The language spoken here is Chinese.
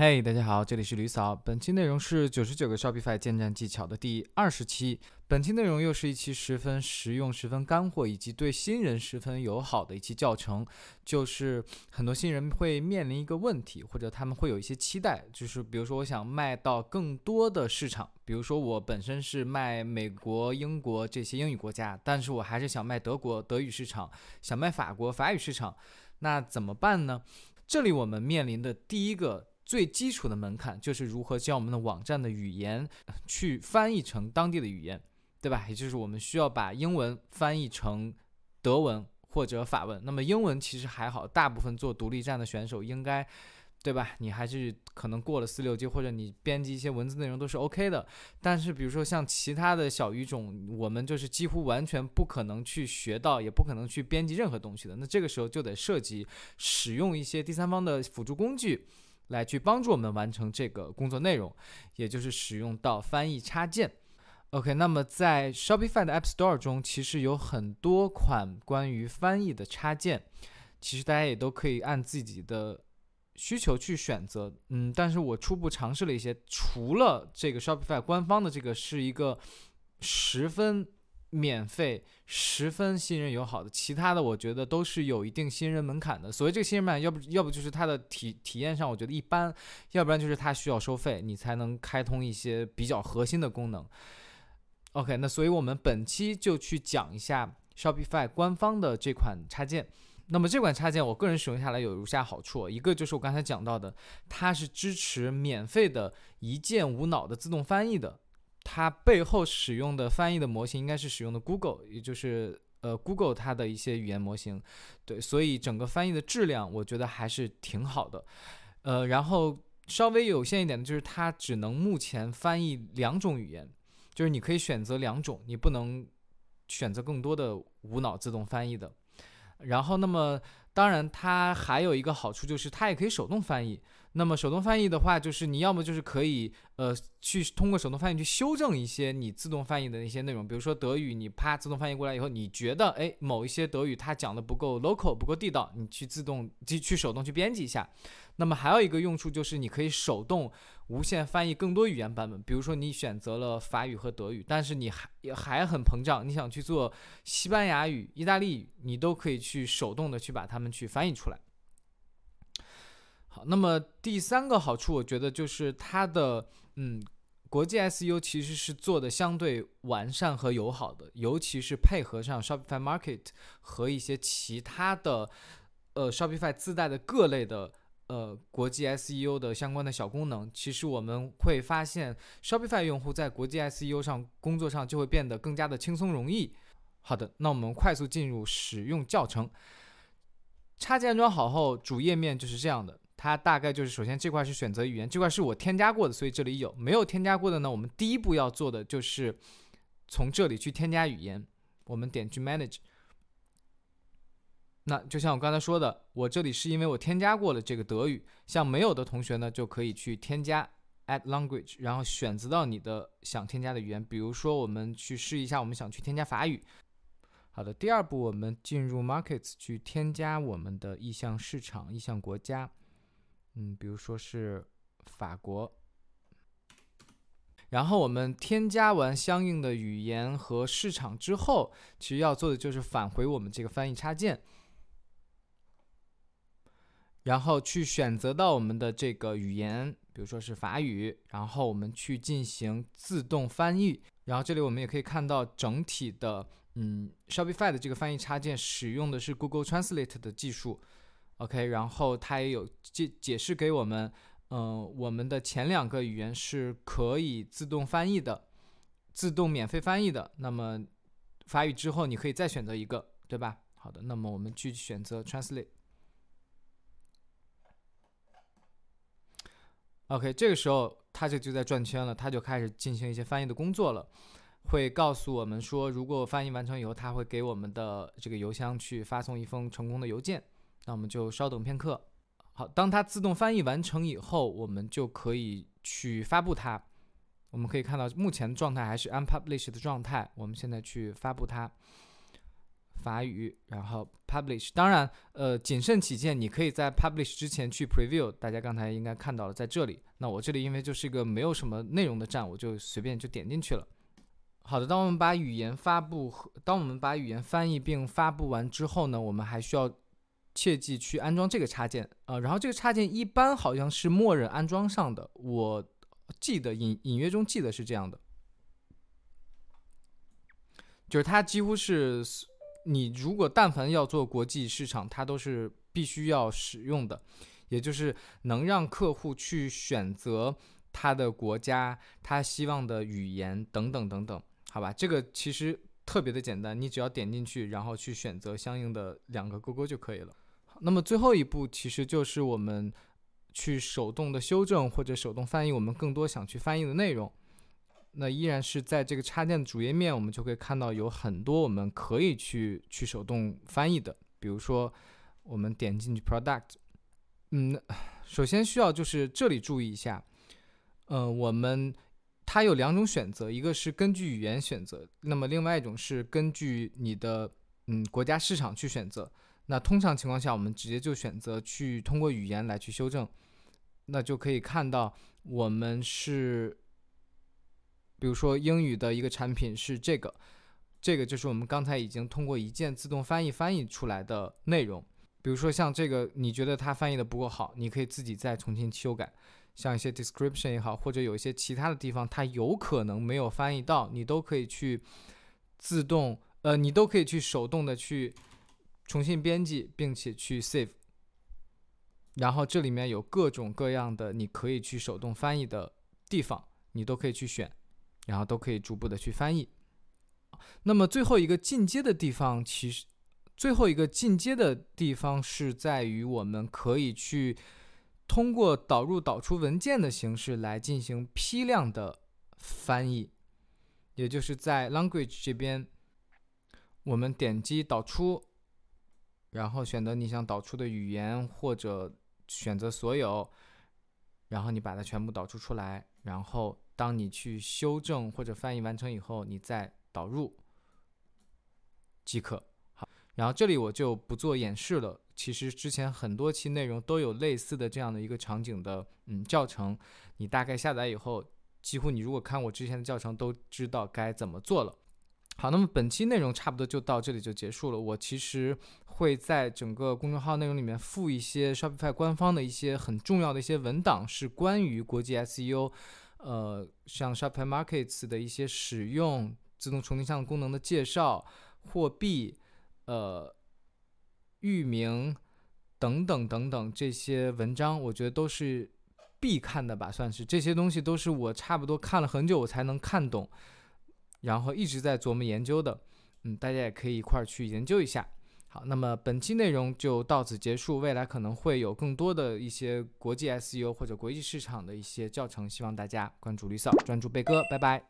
嘿，大家好，这里是吕嫂。本期内容是九十九个 Shopify 建站技巧的第二十期。本期内容又是一期十分实用、十分干货，以及对新人十分友好的一期教程。就是很多新人会面临一个问题，或者他们会有一些期待，就是比如说我想卖到更多的市场，比如说我本身是卖美国、英国这些英语国家，但是我还是想卖德国德语市场，想卖法国法语市场，那怎么办呢？这里我们面临的第一个。最基础的门槛就是如何将我们的网站的语言去翻译成当地的语言，对吧？也就是我们需要把英文翻译成德文或者法文。那么英文其实还好，大部分做独立站的选手应该，对吧？你还是可能过了四六级，或者你编辑一些文字内容都是 OK 的。但是比如说像其他的小语种，我们就是几乎完全不可能去学到，也不可能去编辑任何东西的。那这个时候就得涉及使用一些第三方的辅助工具。来去帮助我们完成这个工作内容，也就是使用到翻译插件。OK，那么在 Shopify 的 App Store 中，其实有很多款关于翻译的插件，其实大家也都可以按自己的需求去选择。嗯，但是我初步尝试了一些，除了这个 Shopify 官方的这个是一个十分。免费，十分新人友好的，其他的我觉得都是有一定新人门槛的。所谓这个新人门槛，要不要不就是它的体体验上我觉得一般，要不然就是它需要收费，你才能开通一些比较核心的功能。OK，那所以我们本期就去讲一下 Shopify 官方的这款插件。那么这款插件我个人使用下来有如下好处，一个就是我刚才讲到的，它是支持免费的一键无脑的自动翻译的。它背后使用的翻译的模型应该是使用的 Google，也就是呃 Google 它的一些语言模型，对，所以整个翻译的质量我觉得还是挺好的，呃，然后稍微有限一点的就是它只能目前翻译两种语言，就是你可以选择两种，你不能选择更多的无脑自动翻译的。然后那么当然它还有一个好处就是它也可以手动翻译。那么手动翻译的话，就是你要么就是可以，呃，去通过手动翻译去修正一些你自动翻译的那些内容，比如说德语，你啪自动翻译过来以后，你觉得哎某一些德语它讲的不够 local 不够地道，你去自动去去手动去编辑一下。那么还有一个用处就是你可以手动无限翻译更多语言版本，比如说你选择了法语和德语，但是你还还很膨胀，你想去做西班牙语、意大利语，你都可以去手动的去把它们去翻译出来。那么第三个好处，我觉得就是它的，嗯，国际 SEO 其实是做的相对完善和友好的，尤其是配合上 Shopify Market 和一些其他的，呃，Shopify 自带的各类的，呃，国际 SEO 的相关的小功能，其实我们会发现 Shopify 用户在国际 SEO 上工作上就会变得更加的轻松容易。好的，那我们快速进入使用教程。插件安装好后，主页面就是这样的。它大概就是，首先这块是选择语言，这块是我添加过的，所以这里有。没有添加过的呢，我们第一步要做的就是从这里去添加语言。我们点去 Manage。那就像我刚才说的，我这里是因为我添加过了这个德语。像没有的同学呢，就可以去添加 Add Language，然后选择到你的想添加的语言。比如说，我们去试一下，我们想去添加法语。好的，第二步我们进入 Markets 去添加我们的意向市场、意向国家。嗯，比如说是法国，然后我们添加完相应的语言和市场之后，其实要做的就是返回我们这个翻译插件，然后去选择到我们的这个语言，比如说是法语，然后我们去进行自动翻译。然后这里我们也可以看到整体的，嗯，Shopify 的这个翻译插件使用的是 Google Translate 的技术。OK，然后它也有解解释给我们，嗯，我们的前两个语言是可以自动翻译的，自动免费翻译的。那么法语之后你可以再选择一个，对吧？好的，那么我们去选择 Translate。OK，这个时候它就就在转圈了，它就开始进行一些翻译的工作了，会告诉我们说，如果翻译完成以后，它会给我们的这个邮箱去发送一封成功的邮件。那我们就稍等片刻。好，当它自动翻译完成以后，我们就可以去发布它。我们可以看到目前状态还是 unpublished 的状态。我们现在去发布它。法语，然后 publish。当然，呃，谨慎起见，你可以在 publish 之前去 preview。大家刚才应该看到了，在这里。那我这里因为就是一个没有什么内容的站，我就随便就点进去了。好的，当我们把语言发布和当我们把语言翻译并发布完之后呢，我们还需要切记去安装这个插件啊。然后这个插件一般好像是默认安装上的，我记得隐隐约中记得是这样的，就是它几乎是你如果但凡要做国际市场，它都是必须要使用的，也就是能让客户去选择他的国家、他希望的语言等等等等。好吧，这个其实特别的简单，你只要点进去，然后去选择相应的两个勾勾就可以了。那么最后一步其实就是我们去手动的修正或者手动翻译我们更多想去翻译的内容。那依然是在这个插件的主页面，我们就可以看到有很多我们可以去去手动翻译的。比如说，我们点进去 Product，嗯，首先需要就是这里注意一下，嗯，我们。它有两种选择，一个是根据语言选择，那么另外一种是根据你的嗯国家市场去选择。那通常情况下，我们直接就选择去通过语言来去修正，那就可以看到我们是，比如说英语的一个产品是这个，这个就是我们刚才已经通过一键自动翻译翻译出来的内容。比如说像这个，你觉得它翻译的不够好，你可以自己再重新修改。像一些 description 也好，或者有一些其他的地方，它有可能没有翻译到，你都可以去自动，呃，你都可以去手动的去重新编辑，并且去 save。然后这里面有各种各样的你可以去手动翻译的地方，你都可以去选，然后都可以逐步的去翻译。那么最后一个进阶的地方，其实最后一个进阶的地方是在于我们可以去。通过导入导出文件的形式来进行批量的翻译，也就是在 language 这边，我们点击导出，然后选择你想导出的语言，或者选择所有，然后你把它全部导出出来，然后当你去修正或者翻译完成以后，你再导入即可。好，然后这里我就不做演示了。其实之前很多期内容都有类似的这样的一个场景的嗯教程，你大概下载以后，几乎你如果看我之前的教程都知道该怎么做了。好，那么本期内容差不多就到这里就结束了。我其实会在整个公众号内容里面附一些 Shopify 官方的一些很重要的一些文档，是关于国际 SEO，呃，像 Shopify Markets 的一些使用、自动重定向功能的介绍、货币，呃。域名等等等等这些文章，我觉得都是必看的吧，算是这些东西都是我差不多看了很久我才能看懂，然后一直在琢磨研究的。嗯，大家也可以一块儿去研究一下。好，那么本期内容就到此结束，未来可能会有更多的一些国际 SEO 或者国际市场的一些教程，希望大家关注绿嫂，专注贝哥，拜拜。